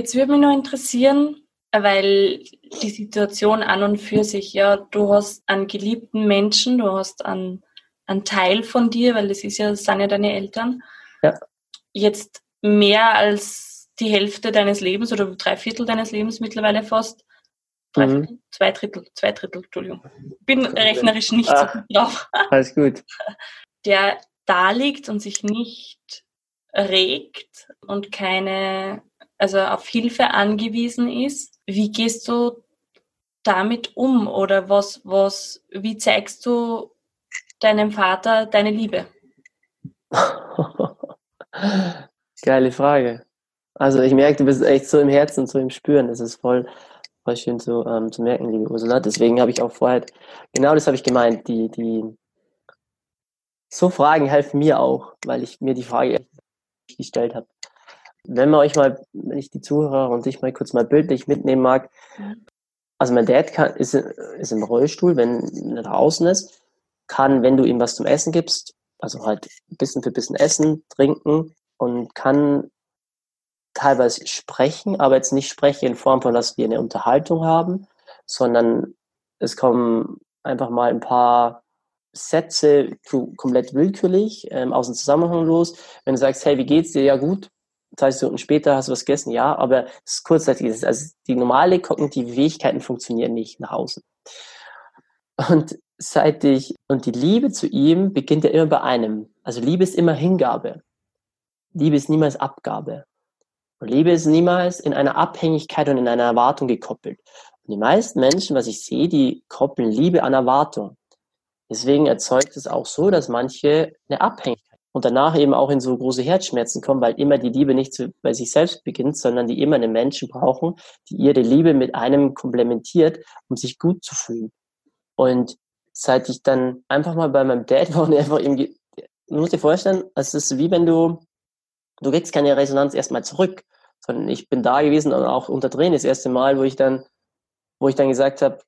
Jetzt würde mich noch interessieren, weil die Situation an und für sich, ja, du hast einen geliebten Menschen, du hast einen, einen Teil von dir, weil das ist ja, das sind ja deine Eltern. Ja. Jetzt mehr als die Hälfte deines Lebens oder drei Viertel deines Lebens mittlerweile fast. Drei Mhm. Viertel, zwei Drittel, zwei Drittel, Entschuldigung. Bin rechnerisch nicht so Ah. gut drauf. Alles gut. Der da liegt und sich nicht regt und keine, also auf Hilfe angewiesen ist. Wie gehst du damit um oder was, was, wie zeigst du deinem Vater deine Liebe? Geile Frage. Also ich merke, du bist echt so im Herzen, so im Spüren. Das ist voll, voll schön zu, ähm, zu merken, liebe Ursula. Deswegen habe ich auch vorher, genau das habe ich gemeint, die, die, so Fragen helfen mir auch, weil ich mir die Frage gestellt habe. Wenn man euch mal, wenn ich die Zuhörer und ich mal kurz mal bildlich mitnehmen mag, also mein Dad kann, ist, ist im Rollstuhl, wenn er draußen ist, kann, wenn du ihm was zum Essen gibst, also halt bisschen für bisschen essen, trinken und kann teilweise sprechen, aber jetzt nicht sprechen in Form von, dass wir eine Unterhaltung haben, sondern es kommen einfach mal ein paar Sätze komplett willkürlich ähm, aus dem Zusammenhang los. Wenn du sagst, hey, wie geht's dir? Ja, gut. Zwei Stunden später hast du was gegessen, ja, aber es ist kurzzeitig. Also die normale kognitive Fähigkeiten funktionieren nicht nach außen. Und seit ich, und die Liebe zu ihm beginnt ja immer bei einem. Also Liebe ist immer Hingabe. Liebe ist niemals Abgabe. Und Liebe ist niemals in einer Abhängigkeit und in einer Erwartung gekoppelt. Und die meisten Menschen, was ich sehe, die koppeln Liebe an Erwartung. Deswegen erzeugt es auch so, dass manche eine Abhängigkeit und danach eben auch in so große Herzschmerzen kommen, weil immer die Liebe nicht zu, bei sich selbst beginnt, sondern die immer einen Menschen brauchen, die ihre Liebe mit einem komplementiert, um sich gut zu fühlen. Und seit ich dann einfach mal bei meinem Dad war und einfach ihm, du musst dir vorstellen, es ist wie wenn du, du kriegst keine Resonanz erstmal zurück, sondern ich bin da gewesen und auch unter Tränen das erste Mal, wo ich dann, wo ich dann gesagt habe,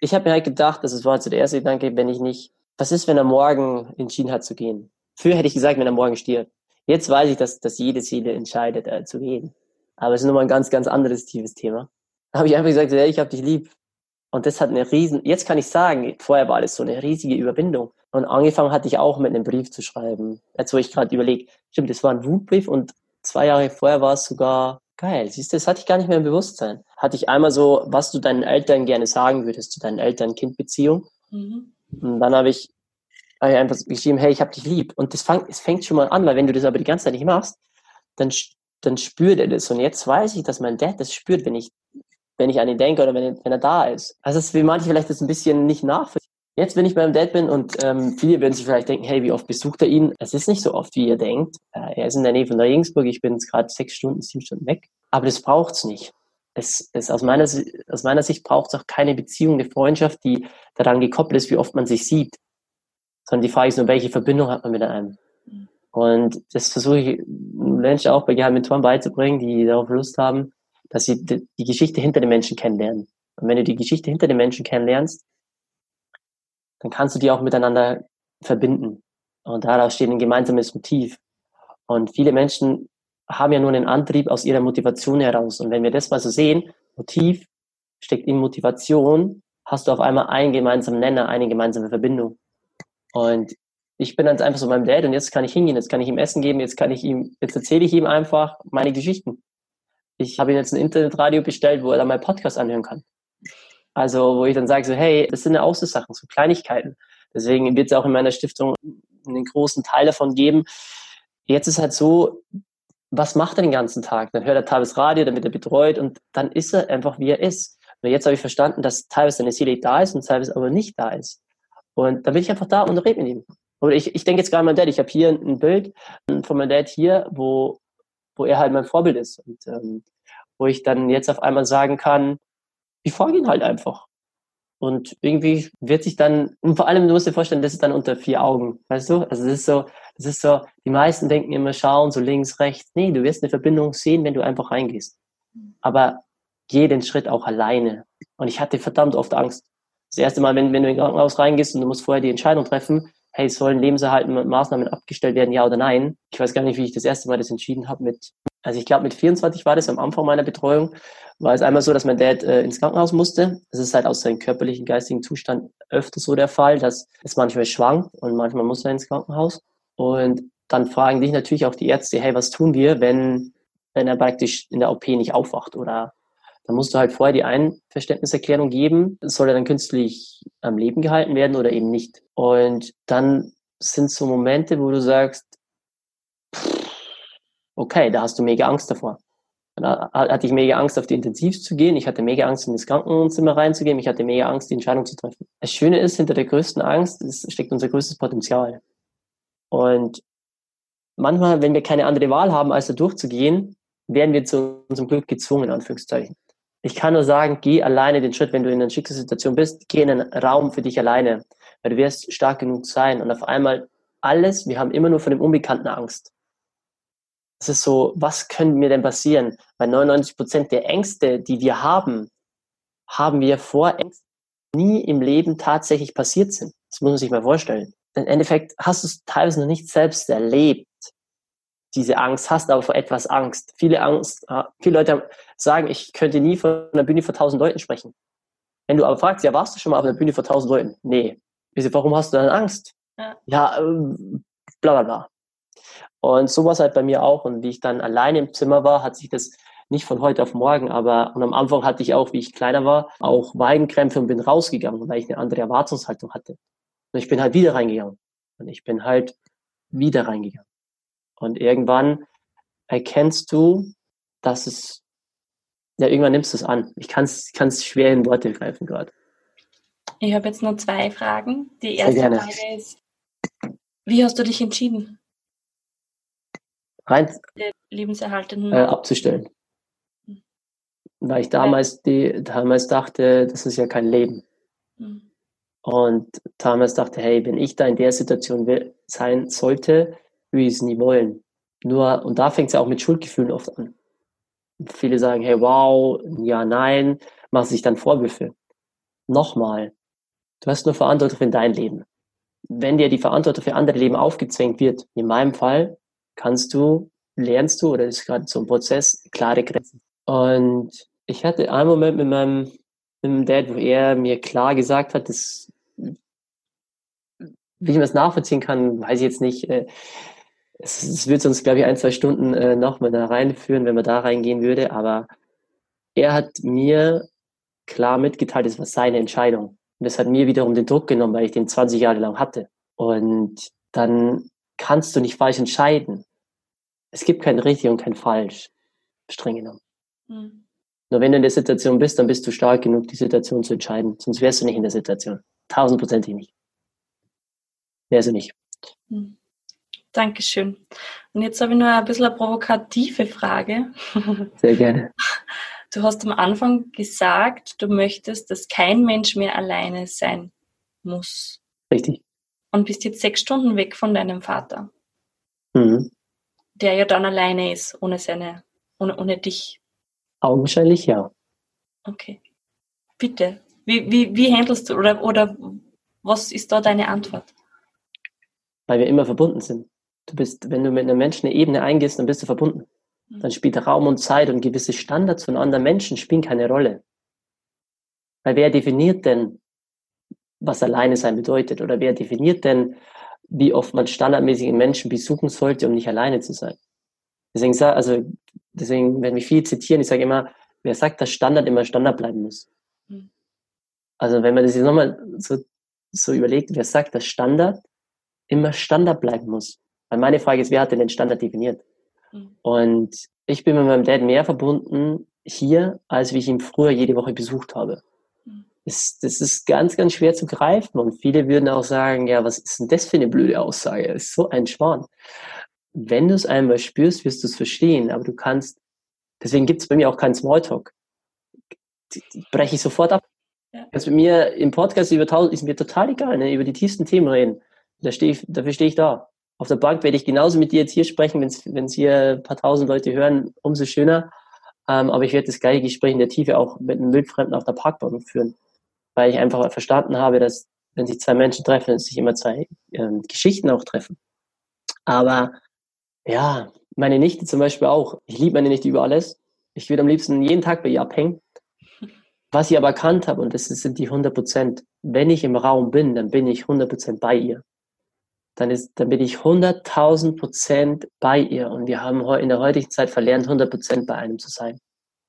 ich habe mir halt gedacht, das war so der erste Gedanke, wenn ich nicht, was ist, wenn er morgen entschieden hat zu gehen? Früher hätte ich gesagt, wenn er morgen stirbt. Jetzt weiß ich, dass, dass jede Seele entscheidet, äh, zu gehen. Aber es ist nochmal ein ganz, ganz anderes tiefes Thema. Da habe ich einfach gesagt, hey, ich habe dich lieb. Und das hat eine riesen, jetzt kann ich sagen, vorher war das so eine riesige Überwindung. Und angefangen hatte ich auch mit einem Brief zu schreiben. Jetzt, wo ich gerade überlege, stimmt, das war ein Wutbrief und zwei Jahre vorher war es sogar geil. Siehst du, das hatte ich gar nicht mehr im Bewusstsein. Hatte ich einmal so, was du deinen Eltern gerne sagen würdest zu deinen Eltern-Kind-Beziehung. Mhm. Und dann habe ich, einfach geschrieben, hey, ich hab dich lieb. Und das, fang, es fängt schon mal an, weil wenn du das aber die ganze Zeit nicht machst, dann, dann spürt er das. Und jetzt weiß ich, dass mein Dad das spürt, wenn ich, wenn ich an ihn denke oder wenn er, wenn er da ist. Also es will manche vielleicht das ein bisschen nicht nachvollziehen. Jetzt, wenn ich beim Dad bin und ähm, viele werden sich vielleicht denken, hey, wie oft besucht er ihn? Es ist nicht so oft, wie ihr denkt. Äh, er ist in der Nähe von Regensburg, ich bin jetzt gerade sechs Stunden, sieben Stunden weg. Aber das braucht's nicht. Es, es aus, meiner, aus meiner Sicht braucht es auch keine Beziehung, eine Freundschaft, die daran gekoppelt ist, wie oft man sich sieht. Sondern die Frage ist nur, welche Verbindung hat man mit einem? Mhm. Und das versuche ich Menschen auch bei Geheimmentoren beizubringen, die darauf Lust haben, dass sie die die Geschichte hinter den Menschen kennenlernen. Und wenn du die Geschichte hinter den Menschen kennenlernst, dann kannst du die auch miteinander verbinden. Und daraus steht ein gemeinsames Motiv. Und viele Menschen haben ja nur einen Antrieb aus ihrer Motivation heraus. Und wenn wir das mal so sehen, Motiv steckt in Motivation, hast du auf einmal einen gemeinsamen Nenner, eine gemeinsame Verbindung. Und ich bin dann einfach so beim Dad und jetzt kann ich hingehen, jetzt kann ich ihm Essen geben, jetzt kann ich ihm, jetzt erzähle ich ihm einfach meine Geschichten. Ich habe ihm jetzt ein Internetradio bestellt, wo er dann meinen Podcast anhören kann. Also, wo ich dann sage so, hey, das sind ja auch so Sachen, so Kleinigkeiten. Deswegen wird es auch in meiner Stiftung einen großen Teil davon geben. Jetzt ist halt so, was macht er den ganzen Tag? Dann hört er teilweise Radio, dann wird er betreut und dann ist er einfach, wie er ist. Und jetzt habe ich verstanden, dass teilweise seine Seele da ist und teilweise aber nicht da ist. Und dann bin ich einfach da und rede mit ihm. Oder ich, ich denke jetzt gerade an meinen Dad. Ich habe hier ein Bild von meinem Dad hier, wo, wo er halt mein Vorbild ist. Und ähm, wo ich dann jetzt auf einmal sagen kann, ich folge ihn halt einfach. Und irgendwie wird sich dann, und vor allem, du musst dir vorstellen, das ist dann unter vier Augen, weißt du? Also das ist so, das ist so, die meisten denken immer, schauen so links, rechts. Nee, du wirst eine Verbindung sehen, wenn du einfach reingehst. Aber geh den Schritt auch alleine. Und ich hatte verdammt oft Angst. Das erste Mal, wenn, wenn du in ein Krankenhaus reingehst und du musst vorher die Entscheidung treffen, hey, sollen lebenserhaltende Maßnahmen abgestellt werden, ja oder nein? Ich weiß gar nicht, wie ich das erste Mal das entschieden habe mit Also ich glaube, mit 24 war das am Anfang meiner Betreuung, war es einmal so, dass mein Dad äh, ins Krankenhaus musste. Das ist halt aus seinem körperlichen, geistigen Zustand öfter so der Fall, dass es manchmal schwankt und manchmal muss er ins Krankenhaus. Und dann fragen dich natürlich auch die Ärzte, hey, was tun wir, wenn, wenn er praktisch in der OP nicht aufwacht oder dann musst du halt vorher die Einverständniserklärung geben, soll er dann künstlich am Leben gehalten werden oder eben nicht. Und dann sind so Momente, wo du sagst, okay, da hast du mega Angst davor. Da hatte ich mega Angst, auf die Intensiv zu gehen. Ich hatte mega Angst, in das Krankenzimmer reinzugehen. Ich hatte mega Angst, die Entscheidung zu treffen. Das Schöne ist, hinter der größten Angst steckt unser größtes Potenzial. Und manchmal, wenn wir keine andere Wahl haben, als da durchzugehen, werden wir zu unserem Glück gezwungen, Anführungszeichen. Ich kann nur sagen, geh alleine den Schritt, wenn du in einer Schicksalssituation bist, geh in einen Raum für dich alleine, weil du wirst stark genug sein. Und auf einmal alles, wir haben immer nur von dem Unbekannten Angst. Es ist so, was könnte mir denn passieren? Weil 99 Prozent der Ängste, die wir haben, haben wir vor Ängsten nie im Leben tatsächlich passiert sind. Das muss man sich mal vorstellen. Im Endeffekt hast du es teilweise noch nicht selbst erlebt, diese Angst, hast aber vor etwas Angst. Viele Angst, ah, viele Leute sagen, ich könnte nie von einer Bühne vor tausend Leuten sprechen. Wenn du aber fragst, ja, warst du schon mal auf einer Bühne vor tausend Leuten? Nee. Warum hast du dann Angst? Ja, ja ähm, bla bla bla. Und so war es halt bei mir auch. Und wie ich dann alleine im Zimmer war, hat sich das nicht von heute auf morgen, aber und am Anfang hatte ich auch, wie ich kleiner war, auch Weigenkrämpfe und bin rausgegangen, weil ich eine andere Erwartungshaltung hatte. Und ich bin halt wieder reingegangen. Und ich bin halt wieder reingegangen. Und irgendwann erkennst du, dass es, ja, irgendwann nimmst du es an. Ich kann es schwer in Worte greifen gerade. Ich habe jetzt nur zwei Fragen. Die erste Frage ist, wie hast du dich entschieden? Rein lebenserhaltenden äh, abzustellen. Hm. Weil ich damals, die, damals dachte, das ist ja kein Leben. Hm. Und damals dachte, hey, wenn ich da in der Situation sein sollte, würde ich es nie wollen. Nur, und da fängt es ja auch mit Schuldgefühlen oft an. Viele sagen, hey, wow, ja, nein, machen sich dann Vorwürfe. Nochmal, du hast nur Verantwortung für dein Leben. Wenn dir die Verantwortung für andere Leben aufgezwängt wird, in meinem Fall, kannst du, lernst du, oder ist gerade so ein Prozess, klare Grenzen. Und ich hatte einen Moment mit meinem, mit meinem Dad, wo er mir klar gesagt hat, dass, wie ich das nachvollziehen kann, weiß ich jetzt nicht, äh, es, es wird uns, glaube ich, ein, zwei Stunden äh, nochmal da reinführen, wenn man da reingehen würde. Aber er hat mir klar mitgeteilt, es war seine Entscheidung. Und das hat mir wiederum den Druck genommen, weil ich den 20 Jahre lang hatte. Und dann kannst du nicht falsch entscheiden. Es gibt kein richtig und kein falsch, streng genommen. Mhm. Nur wenn du in der Situation bist, dann bist du stark genug, die Situation zu entscheiden. Sonst wärst du nicht in der Situation. Tausendprozentig nicht. Wärst du nicht. Mhm. Dankeschön. Und jetzt habe ich nur ein bisschen eine provokative Frage. Sehr gerne. Du hast am Anfang gesagt, du möchtest, dass kein Mensch mehr alleine sein muss. Richtig. Und bist jetzt sechs Stunden weg von deinem Vater. Mhm. Der ja dann alleine ist, ohne seine, ohne, ohne dich. Augenscheinlich ja. Okay. Bitte. Wie, wie, wie handelst du oder, oder was ist da deine Antwort? Weil wir immer verbunden sind. Du bist, wenn du mit einem Menschen eine Ebene eingehst, dann bist du verbunden. Mhm. Dann spielt Raum und Zeit und gewisse Standards von anderen Menschen spielen keine Rolle. Weil wer definiert denn, was alleine sein bedeutet? Oder wer definiert denn, wie oft man standardmäßig Menschen besuchen sollte, um nicht alleine zu sein? Deswegen, also, deswegen, wenn wir viel zitieren, ich sage immer, wer sagt, dass Standard immer Standard bleiben muss? Mhm. Also, wenn man das jetzt nochmal so, so überlegt, wer sagt, dass Standard immer Standard bleiben muss? Weil meine Frage ist, wer hat denn den Standard definiert? Mhm. Und ich bin mit meinem Dad mehr verbunden hier, als wie ich ihn früher jede Woche besucht habe. Mhm. Das, das ist ganz, ganz schwer zu greifen. Und viele würden auch sagen, ja, was ist denn das für eine blöde Aussage? Das ist so ein Schwan. Wenn du es einmal spürst, wirst du es verstehen. Aber du kannst, deswegen gibt es bei mir auch keinen Smalltalk. Breche ich sofort ab. Ja. Kannst mit mir im Podcast über tausend, ist mir total egal, ne? über die tiefsten Themen reden. Da steh ich, dafür stehe ich da auf der Bank werde ich genauso mit dir jetzt hier sprechen, wenn es hier ein paar tausend Leute hören, umso schöner. Ähm, aber ich werde das gleiche Gespräch in der Tiefe auch mit einem Wildfremden auf der Parkbank führen, weil ich einfach verstanden habe, dass wenn sich zwei Menschen treffen, sich immer zwei ähm, Geschichten auch treffen. Aber ja, meine Nichte zum Beispiel auch. Ich liebe meine Nichte über alles. Ich würde am liebsten jeden Tag bei ihr abhängen. Was ich aber erkannt habe, und das sind die 100 Prozent, wenn ich im Raum bin, dann bin ich 100 Prozent bei ihr. Dann, ist, dann bin ich 100.000 Prozent bei ihr. Und wir haben in der heutigen Zeit verlernt, 100 Prozent bei einem zu sein.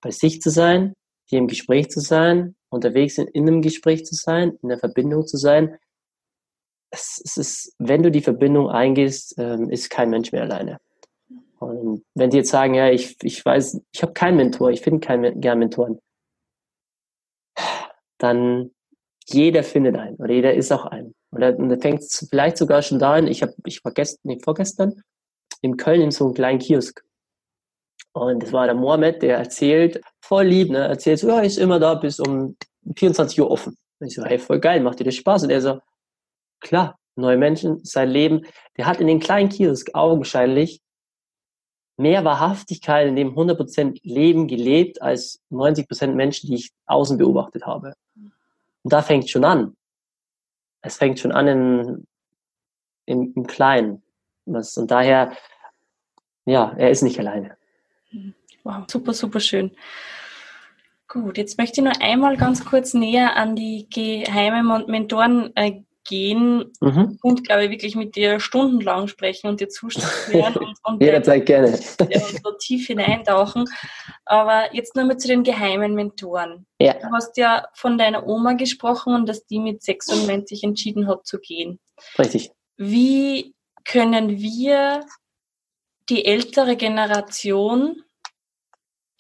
Bei sich zu sein, hier im Gespräch zu sein, unterwegs in, in einem Gespräch zu sein, in der Verbindung zu sein. Es, es ist, wenn du die Verbindung eingehst, ähm, ist kein Mensch mehr alleine. Und wenn die jetzt sagen, ja, ich, ich weiß, ich habe keinen Mentor, ich finde keinen gern Mentoren, dann jeder findet einen oder jeder ist auch ein. Und dann fängt es vielleicht sogar schon da an, ich, hab, ich war gestern, nee, vorgestern in Köln in so einem kleinen Kiosk. Und das war der Mohammed, der erzählt, voll lieb, ne, erzählt so, ja, ist immer da bis um 24 Uhr offen. Und ich so, hey, voll geil, macht dir das Spaß? Und er so, klar, neue Menschen, sein Leben. Der hat in den kleinen Kiosk augenscheinlich mehr Wahrhaftigkeit in dem 100% Leben gelebt als 90% Menschen, die ich außen beobachtet habe. Und da fängt schon an. Es fängt schon an in, im, im Kleinen. Und daher, ja, er ist nicht alleine. Wow, super, super schön. Gut, jetzt möchte ich noch einmal ganz kurz näher an die geheimen Mentoren äh, gehen mhm. und, glaube ich, wirklich mit dir stundenlang sprechen und dir Zustand hören und, und jederzeit gerne ja, so tief hineintauchen. Aber jetzt nur mal zu den geheimen Mentoren. Ja. Du hast ja von deiner Oma gesprochen und dass die mit 96 entschieden hat zu gehen. Richtig. Wie können wir die ältere Generation,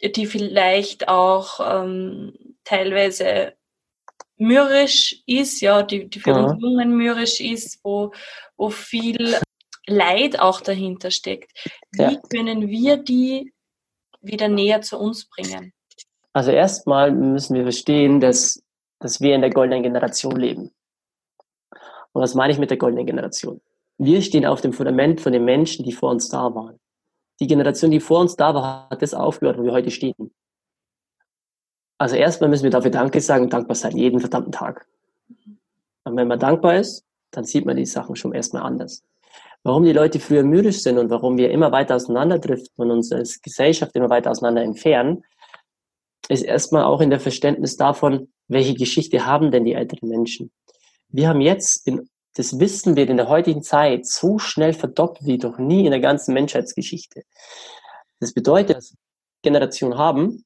die vielleicht auch ähm, teilweise mürrisch ist, ja, die, die für ja. uns Jungen mürrisch ist, wo, wo viel Leid auch dahinter steckt. Wie ja. können wir die wieder näher zu uns bringen? Also erstmal müssen wir verstehen, dass, dass wir in der goldenen Generation leben. Und was meine ich mit der goldenen Generation? Wir stehen auf dem Fundament von den Menschen, die vor uns da waren. Die Generation, die vor uns da war, hat das aufgehört, wo wir heute stehen. Also erstmal müssen wir dafür Danke sagen dankbar sein, jeden verdammten Tag. Und wenn man dankbar ist, dann sieht man die Sachen schon erstmal anders. Warum die Leute früher mürrisch sind und warum wir immer weiter auseinanderdriften und uns als Gesellschaft immer weiter auseinander entfernen, ist erstmal auch in der Verständnis davon, welche Geschichte haben denn die älteren Menschen. Wir haben jetzt, in, das Wissen wird in der heutigen Zeit so schnell verdoppelt wie doch nie in der ganzen Menschheitsgeschichte. Das bedeutet, dass Generationen haben,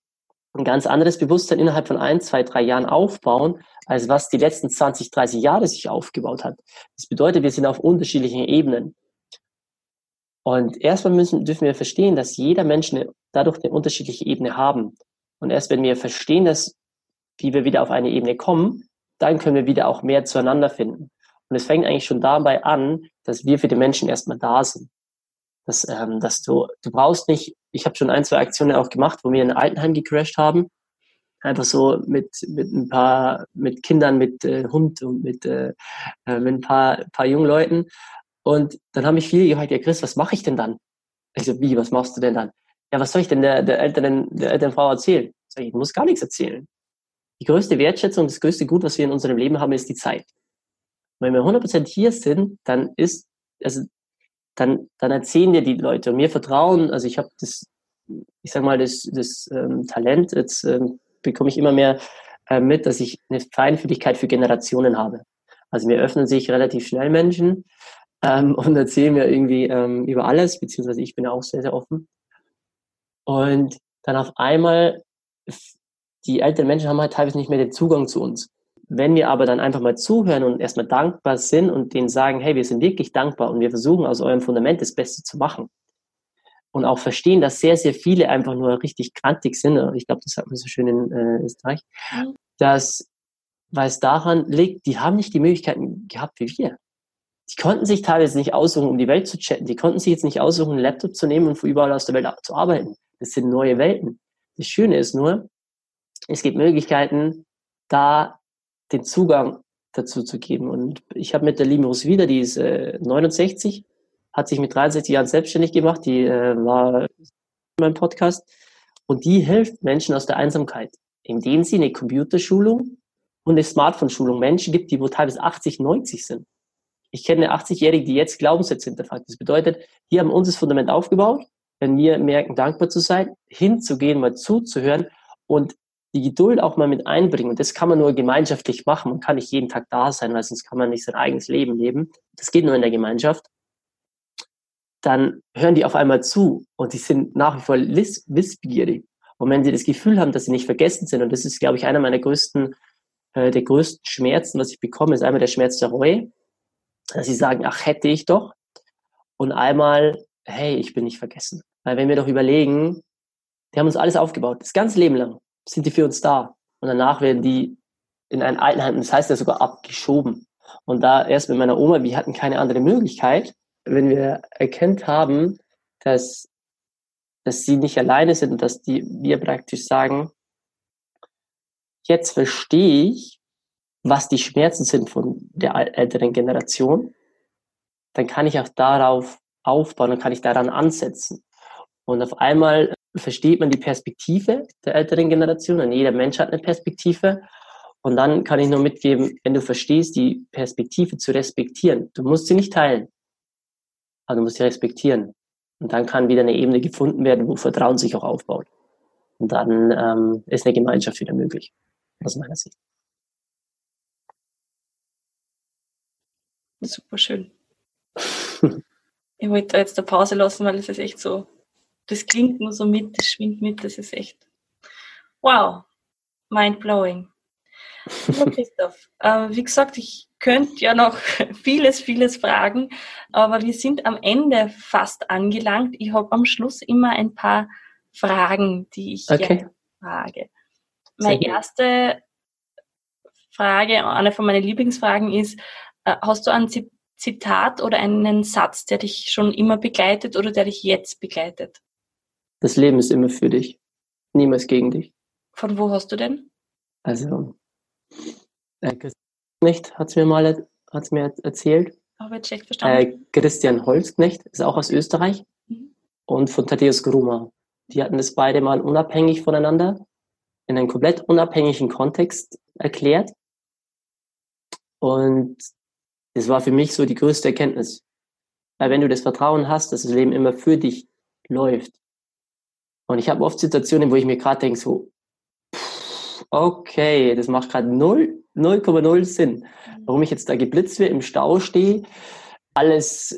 ein ganz anderes Bewusstsein innerhalb von ein, zwei, drei Jahren aufbauen, als was die letzten 20, 30 Jahre sich aufgebaut hat. Das bedeutet, wir sind auf unterschiedlichen Ebenen. Und erstmal müssen, dürfen wir verstehen, dass jeder Mensch eine, dadurch eine unterschiedliche Ebene haben. Und erst wenn wir verstehen, dass, wie wir wieder auf eine Ebene kommen, dann können wir wieder auch mehr zueinander finden. Und es fängt eigentlich schon dabei an, dass wir für die Menschen erstmal da sind. Dass, ähm, dass du, du brauchst nicht ich habe schon ein, zwei Aktionen auch gemacht, wo wir in Altenheim gecrashed haben. Einfach so mit, mit ein paar, mit Kindern, mit äh, Hund und mit, äh, äh mit ein paar, paar jungen Leuten. Und dann haben mich viele gefragt, ja Chris, was mache ich denn dann? Ich so, wie, was machst du denn dann? Ja, was soll ich denn der, der, älteren, der älteren Frau erzählen? Ich, ich muss gar nichts erzählen. Die größte Wertschätzung, das größte Gut, was wir in unserem Leben haben, ist die Zeit. Wenn wir 100% hier sind, dann ist, also dann, dann erzählen dir die Leute und mir vertrauen. Also ich habe das, ich sag mal, das, das ähm, Talent, jetzt ähm, bekomme ich immer mehr äh, mit, dass ich eine Feinfühligkeit für Generationen habe. Also mir öffnen sich relativ schnell Menschen ähm, und erzählen mir irgendwie ähm, über alles, beziehungsweise ich bin ja auch sehr, sehr offen. Und dann auf einmal, die älteren Menschen haben halt teilweise nicht mehr den Zugang zu uns. Wenn wir aber dann einfach mal zuhören und erstmal dankbar sind und denen sagen, hey, wir sind wirklich dankbar und wir versuchen aus eurem Fundament das Beste zu machen. Und auch verstehen, dass sehr, sehr viele einfach nur richtig krantig sind. Ich glaube, das hat man so schön in äh, Österreich. Mhm. Dass, weil es daran liegt, die haben nicht die Möglichkeiten gehabt wie wir. Die konnten sich teilweise nicht aussuchen, um die Welt zu chatten. Die konnten sich jetzt nicht aussuchen, einen Laptop zu nehmen und von überall aus der Welt zu arbeiten. Das sind neue Welten. Das Schöne ist nur, es gibt Möglichkeiten, da den Zugang dazu zu geben. Und ich habe mit der Limos wieder, die ist äh, 69, hat sich mit 63 Jahren selbstständig gemacht, die äh, war in meinem Podcast und die hilft Menschen aus der Einsamkeit, indem sie eine Computerschulung und eine Smartphone-Schulung Menschen gibt, die wo teilweise 80, 90 sind. Ich kenne eine 80-Jährige, die jetzt Glaubenssätze hinterfragt. Das bedeutet, die haben uns das Fundament aufgebaut wenn wir merken, dankbar zu sein, hinzugehen, mal zuzuhören und die Geduld auch mal mit einbringen. Und das kann man nur gemeinschaftlich machen. Man kann nicht jeden Tag da sein, weil sonst kann man nicht sein eigenes Leben leben. Das geht nur in der Gemeinschaft. Dann hören die auf einmal zu und die sind nach wie vor wissbegierig. Und wenn sie das Gefühl haben, dass sie nicht vergessen sind, und das ist, glaube ich, einer meiner größten, äh, der größten Schmerzen, was ich bekomme, ist einmal der Schmerz der Reue, dass sie sagen, ach, hätte ich doch. Und einmal, hey, ich bin nicht vergessen. Weil wenn wir doch überlegen, die haben uns alles aufgebaut, das ganze Leben lang sind die für uns da. Und danach werden die in ein Altenheim, das heißt ja sogar abgeschoben. Und da erst mit meiner Oma, wir hatten keine andere Möglichkeit, wenn wir erkennt haben, dass, dass sie nicht alleine sind und dass die, wir praktisch sagen, jetzt verstehe ich, was die Schmerzen sind von der älteren Generation, dann kann ich auch darauf aufbauen, dann kann ich daran ansetzen. Und auf einmal versteht man die Perspektive der älteren Generation und jeder Mensch hat eine Perspektive. Und dann kann ich nur mitgeben, wenn du verstehst, die Perspektive zu respektieren. Du musst sie nicht teilen, aber du musst sie respektieren. Und dann kann wieder eine Ebene gefunden werden, wo Vertrauen sich auch aufbaut. Und dann ähm, ist eine Gemeinschaft wieder möglich, aus meiner Sicht. Super schön. ich wollte da jetzt eine Pause lassen, weil es ist echt so das klingt nur so mit, das schwingt mit, das ist echt wow, mind blowing. Christoph, äh, wie gesagt, ich könnte ja noch vieles, vieles fragen, aber wir sind am Ende fast angelangt. Ich habe am Schluss immer ein paar Fragen, die ich okay. gerne frage. Meine erste Frage, eine von meinen Lieblingsfragen ist, äh, hast du ein Zitat oder einen Satz, der dich schon immer begleitet oder der dich jetzt begleitet? Das Leben ist immer für dich, niemals gegen dich. Von wo hast du denn? Also, äh, nicht hat's mir mal hat's mir erzählt. Habe ich schlecht verstanden. Äh, Christian Holzknecht ist auch aus Österreich mhm. und von Thaddeus Gruma. Die hatten das beide mal unabhängig voneinander in einem komplett unabhängigen Kontext erklärt. Und das war für mich so die größte Erkenntnis. Weil wenn du das Vertrauen hast, dass das Leben immer für dich läuft, und ich habe oft Situationen, wo ich mir gerade denke, so, okay, das macht gerade 0,0 Sinn. Mhm. Warum ich jetzt da geblitzt werde, im Stau stehe, alles,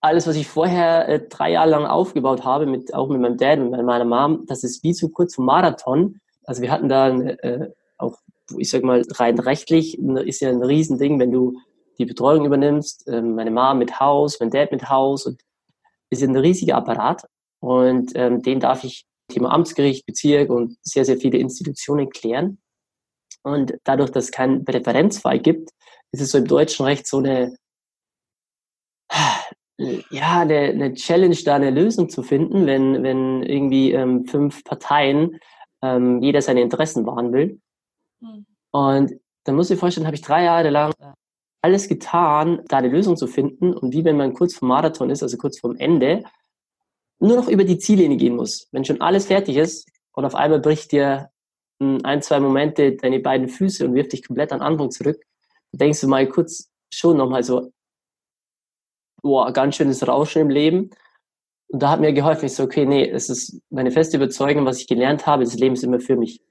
alles, was ich vorher äh, drei Jahre lang aufgebaut habe, mit, auch mit meinem Dad und meiner Mom, das ist wie zu kurz vom Marathon. Also wir hatten da äh, auch, ich sag mal, rein rechtlich ist ja ein Riesending, wenn du die Betreuung übernimmst, äh, meine Mom mit Haus, mein Dad mit Haus und ist ja ein riesiger Apparat. Und ähm, den darf ich Thema Amtsgericht, Bezirk und sehr, sehr viele Institutionen klären. Und dadurch, dass es keinen Präferenzfall gibt, ist es so im deutschen Recht so eine, ja, eine, eine Challenge, da eine Lösung zu finden, wenn, wenn irgendwie ähm, fünf Parteien ähm, jeder seine Interessen wahren will. Mhm. Und dann muss ich vorstellen, habe ich drei Jahre lang alles getan, da eine Lösung zu finden. Und wie wenn man kurz vom Marathon ist, also kurz vorm Ende, nur noch über die Ziellinie gehen muss. Wenn schon alles fertig ist und auf einmal bricht dir ein, zwei Momente deine beiden Füße und wirft dich komplett an Anfang zurück, dann denkst du mal kurz schon nochmal so, boah, ganz schönes Rauschen im Leben. Und da hat mir geholfen, ich so, okay, nee, es ist meine feste Überzeugung, was ich gelernt habe, das Leben ist immer für mich.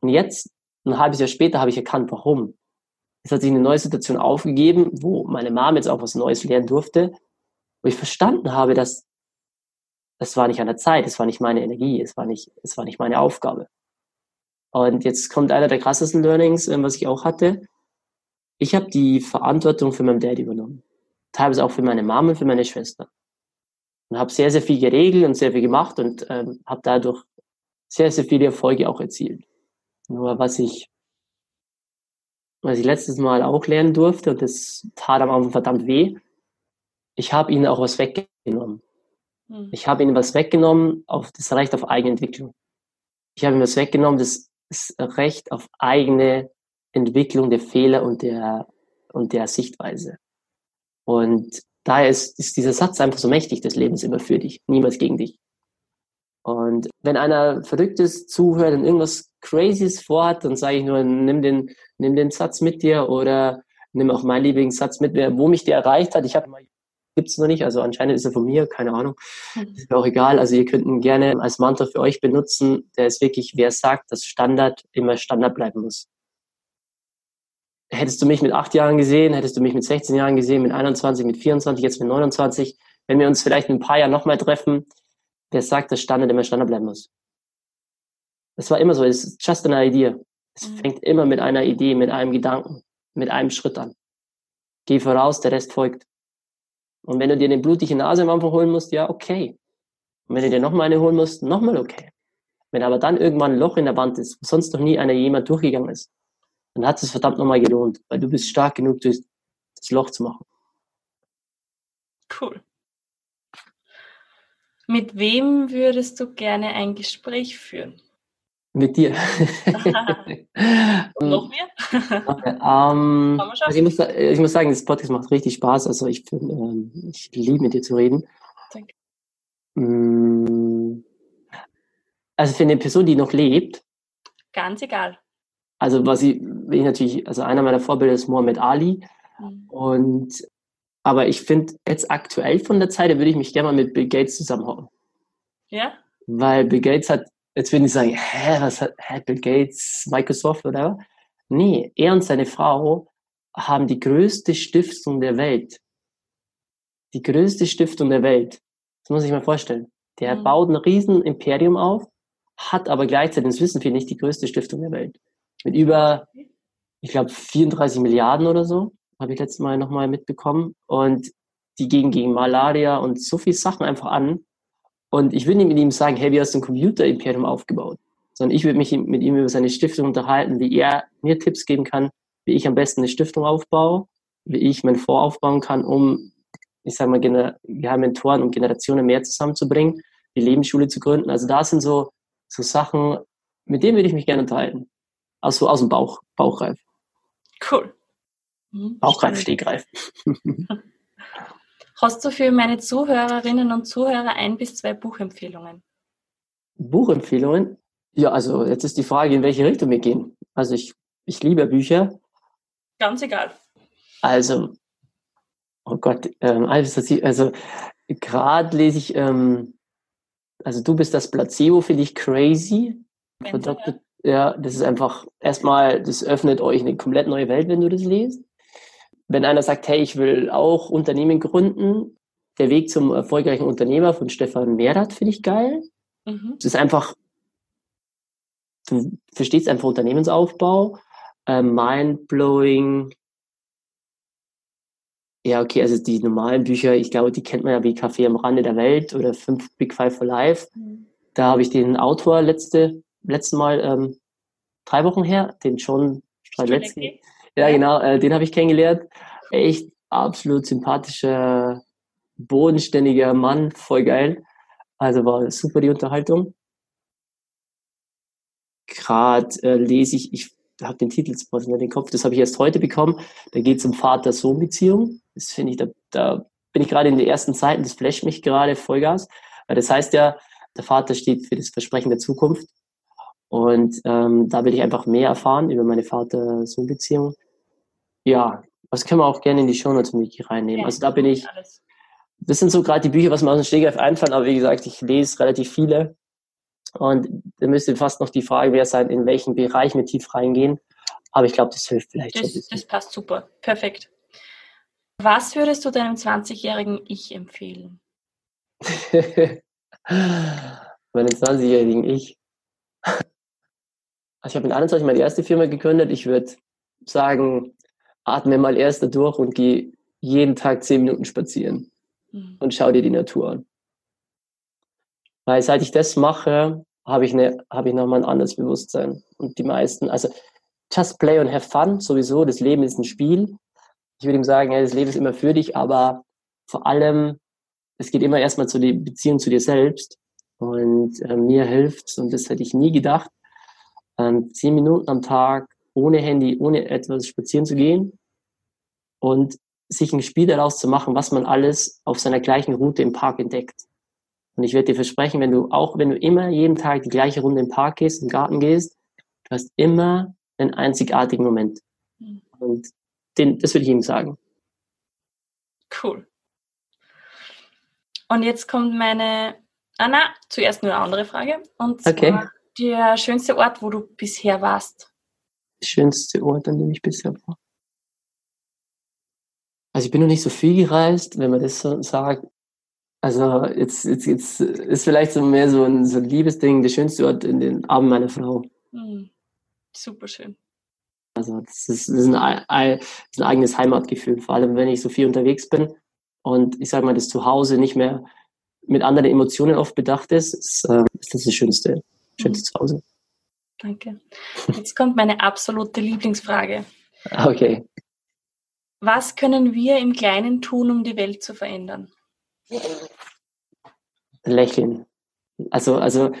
Und jetzt, ein halbes Jahr später, habe ich erkannt, warum. Es hat sich eine neue Situation aufgegeben, wo meine Mom jetzt auch was Neues lernen durfte, wo ich verstanden habe, dass es war nicht an der Zeit, es war nicht meine Energie, es war nicht, es war nicht meine Aufgabe. Und jetzt kommt einer der krassesten Learnings, ähm, was ich auch hatte. Ich habe die Verantwortung für meinen Dad übernommen. Teilweise auch für meine Mama und für meine Schwester. Und habe sehr, sehr viel geregelt und sehr viel gemacht und ähm, habe dadurch sehr, sehr viele Erfolge auch erzielt. Nur was ich, was ich letztes Mal auch lernen durfte, und das tat am Anfang verdammt weh, ich habe ihnen auch was weggenommen. Hm. Ich habe ihnen was weggenommen, auf das Recht auf Eigenentwicklung. Ich habe ihnen was weggenommen, das, das Recht auf eigene Entwicklung der Fehler und der, und der Sichtweise. Und daher ist, ist dieser Satz einfach so mächtig, das Leben ist immer für dich, niemals gegen dich. Und wenn einer Verrücktes zuhört und irgendwas Crazyes vorhat, dann sage ich nur, nimm den, nimm den Satz mit dir oder nimm auch meinen Lieblingssatz mit, wo mich der erreicht hat. Ich habe gibt es noch nicht. Also anscheinend ist er von mir, keine Ahnung. Hm. Ist mir auch egal. Also ihr könnt ihn gerne als Mantra für euch benutzen. Der ist wirklich, wer sagt, dass Standard immer Standard bleiben muss. Hättest du mich mit acht Jahren gesehen, hättest du mich mit 16 Jahren gesehen, mit 21, mit 24, jetzt mit 29, wenn wir uns vielleicht in ein paar Jahren nochmal treffen, wer sagt, dass Standard immer Standard bleiben muss. Das war immer so, es ist just an idea. Es mhm. fängt immer mit einer Idee, mit einem Gedanken, mit einem Schritt an. Geh voraus, der Rest folgt. Und wenn du dir eine blutige Nase am Anfang holen musst, ja, okay. Und wenn du dir nochmal eine holen musst, nochmal okay. Wenn aber dann irgendwann ein Loch in der Wand ist, wo sonst noch nie einer jemand durchgegangen ist, dann hat es verdammt nochmal gelohnt, weil du bist stark genug, das Loch zu machen. Cool. Mit wem würdest du gerne ein Gespräch führen? Mit dir. Noch mehr? Okay, ähm, also ich, muss, ich muss sagen, das Podcast macht richtig Spaß. Also ich, ähm, ich liebe mit dir zu reden. Danke. Mm, also für eine Person, die noch lebt. Ganz egal. Also was ich, ich natürlich, also einer meiner Vorbilder ist Mohammed Ali. Mhm. Und aber ich finde jetzt aktuell von der Zeit, da würde ich mich gerne mal mit Bill Gates zusammenhauen. Ja? Weil Bill Gates hat Jetzt würden die sagen, hä, was hat hä, Bill Gates, Microsoft oder? Nee, er und seine Frau haben die größte Stiftung der Welt. Die größte Stiftung der Welt. Das muss ich mal vorstellen. Der mhm. baut ein riesen Imperium auf, hat aber gleichzeitig, das wissen viele nicht, die größte Stiftung der Welt. Mit über, ich glaube, 34 Milliarden oder so, habe ich letztes Mal nochmal mitbekommen. Und die gehen gegen Malaria und so viele Sachen einfach an. Und ich würde nicht mit ihm sagen, hey, wie hast du ein Computer-Imperium aufgebaut? Sondern ich würde mich mit ihm über seine Stiftung unterhalten, wie er mir Tipps geben kann, wie ich am besten eine Stiftung aufbaue, wie ich meinen Fonds aufbauen kann, um, ich sage mal, wir haben Mentoren und Generationen mehr zusammenzubringen, die Lebensschule zu gründen. Also da sind so, so Sachen, mit denen würde ich mich gerne unterhalten. Also aus dem Bauch, Bauchreif. Cool. Mhm. Bauchreif, Stegreif. Hast du für meine Zuhörerinnen und Zuhörer ein bis zwei Buchempfehlungen? Buchempfehlungen? Ja, also jetzt ist die Frage, in welche Richtung wir gehen. Also ich, ich liebe Bücher. Ganz egal. Also, oh Gott, ähm, also gerade lese ich, ähm, also du bist das Placebo, finde ich crazy. Mental, ja. ja, das ist einfach erstmal, das öffnet euch eine komplett neue Welt, wenn du das liest wenn einer sagt, hey, ich will auch Unternehmen gründen, der Weg zum erfolgreichen Unternehmer von Stefan Mehrath finde ich geil. Mhm. Es ist einfach, du verstehst einfach Unternehmensaufbau, äh, mindblowing. Ja, okay, also die normalen Bücher, ich glaube, die kennt man ja wie Kaffee am Rande der Welt oder Fünf Big Five for Life. Mhm. Da habe ich den Autor letzte, letzten Mal ähm, drei Wochen her, den John Straletzky. Ja, genau, äh, den habe ich kennengelernt. Echt absolut sympathischer, bodenständiger Mann, voll geil. Also war super die Unterhaltung. Gerade äh, lese ich, ich habe den Titel sofort in den Kopf, das habe ich erst heute bekommen. Da geht es um Vater-Sohn-Beziehung. Das finde ich, da, da bin ich gerade in den ersten Zeiten, das flasht mich gerade Vollgas. Weil das heißt ja, der Vater steht für das Versprechen der Zukunft. Und ähm, da will ich einfach mehr erfahren über meine Vater-Sohn-Beziehung. Ja, das können wir auch gerne in die Shownotes mit reinnehmen. Ja, also da bin ich, das sind so gerade die Bücher, was mir aus dem Stegreif einfallen, aber wie gesagt, ich lese relativ viele. Und da müsste fast noch die Frage wer sein, in welchen Bereich wir tief reingehen. Aber ich glaube, das hilft vielleicht das, schon. Das passt super. Perfekt. Was würdest du deinem 20-jährigen Ich empfehlen? Meinem 20-jährigen Ich. Also ich habe mit 21 meine erste Firma gegründet. Ich würde sagen, atme mal erst da durch und geh jeden Tag zehn Minuten spazieren mhm. und schau dir die Natur an. Weil seit ich das mache, habe ich, eine, habe ich nochmal ein anderes Bewusstsein. Und die meisten, also just play and have fun, sowieso, das Leben ist ein Spiel. Ich würde ihm sagen, ja, das Leben ist immer für dich, aber vor allem, es geht immer erstmal zu der Beziehung zu dir selbst. Und äh, mir hilft und das hätte ich nie gedacht, ähm, zehn Minuten am Tag ohne Handy, ohne etwas spazieren zu gehen und sich ein Spiel daraus zu machen, was man alles auf seiner gleichen Route im Park entdeckt. Und ich werde dir versprechen, wenn du auch, wenn du immer jeden Tag die gleiche Runde im Park gehst, im Garten gehst, du hast immer einen einzigartigen Moment. Und den, das würde ich ihm sagen. Cool. Und jetzt kommt meine, ah na, zuerst nur eine andere Frage. Und zwar Okay. Der schönste Ort, wo du bisher warst. Schönste Ort, an dem ich bisher war. Also ich bin noch nicht so viel gereist, wenn man das so sagt. Also jetzt, jetzt, jetzt ist vielleicht so mehr so ein, so ein Liebesding, der schönste Ort in den Armen meiner Frau. Hm. Super schön. Also das ist, das ist, ein, ei- ei- das ist ein eigenes Heimatgefühl, vor allem wenn ich so viel unterwegs bin und ich sage mal, das Zuhause nicht mehr mit anderen Emotionen oft bedacht ist, ist, äh, ist das das schönste, schönste Zuhause. Danke. Jetzt kommt meine absolute Lieblingsfrage. Okay. Was können wir im Kleinen tun, um die Welt zu verändern? Lächeln. Also, also,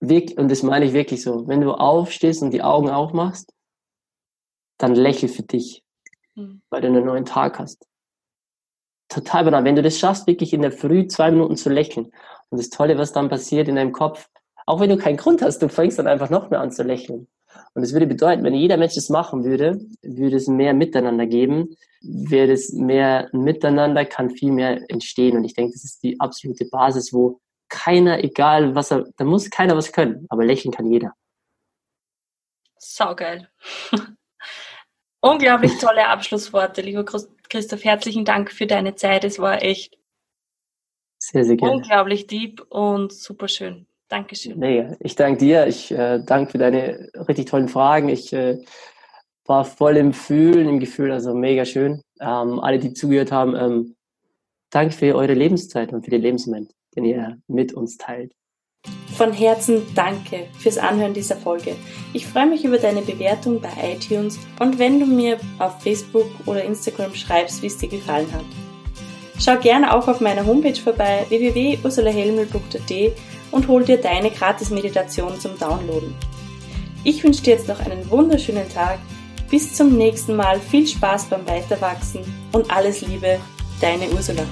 wirklich, und das meine ich wirklich so, wenn du aufstehst und die Augen aufmachst, dann lächel für dich, Hm. weil du einen neuen Tag hast. Total banal. Wenn du das schaffst, wirklich in der Früh zwei Minuten zu lächeln. Und das Tolle, was dann passiert in deinem Kopf, auch wenn du keinen Grund hast, du fängst dann einfach noch mehr an zu lächeln. Und das würde bedeuten, wenn jeder Mensch das machen würde, würde es mehr Miteinander geben, wäre es mehr Miteinander, kann viel mehr entstehen. Und ich denke, das ist die absolute Basis, wo keiner, egal was er, da muss keiner was können, aber lächeln kann jeder. Saugeil. Unglaublich tolle Abschlussworte, lieber Chris- Christoph. Herzlichen Dank für deine Zeit. Es war echt Sehr, sehr gerne. unglaublich deep und super schön. Dankeschön. Mega. Ich danke dir. Ich äh, danke für deine richtig tollen Fragen. Ich äh, war voll im Fühlen, im Gefühl, also mega schön. Ähm, alle, die zugehört haben, ähm, danke für eure Lebenszeit und für den Lebensmoment, den ihr mit uns teilt. Von Herzen danke fürs Anhören dieser Folge. Ich freue mich über deine Bewertung bei iTunes und wenn du mir auf Facebook oder Instagram schreibst, wie es dir gefallen hat. Schau gerne auch auf meiner Homepage vorbei www.ursulahelmel.at und hol dir deine Gratis-Meditation zum Downloaden. Ich wünsche dir jetzt noch einen wunderschönen Tag. Bis zum nächsten Mal. Viel Spaß beim Weiterwachsen und alles Liebe, deine Ursula.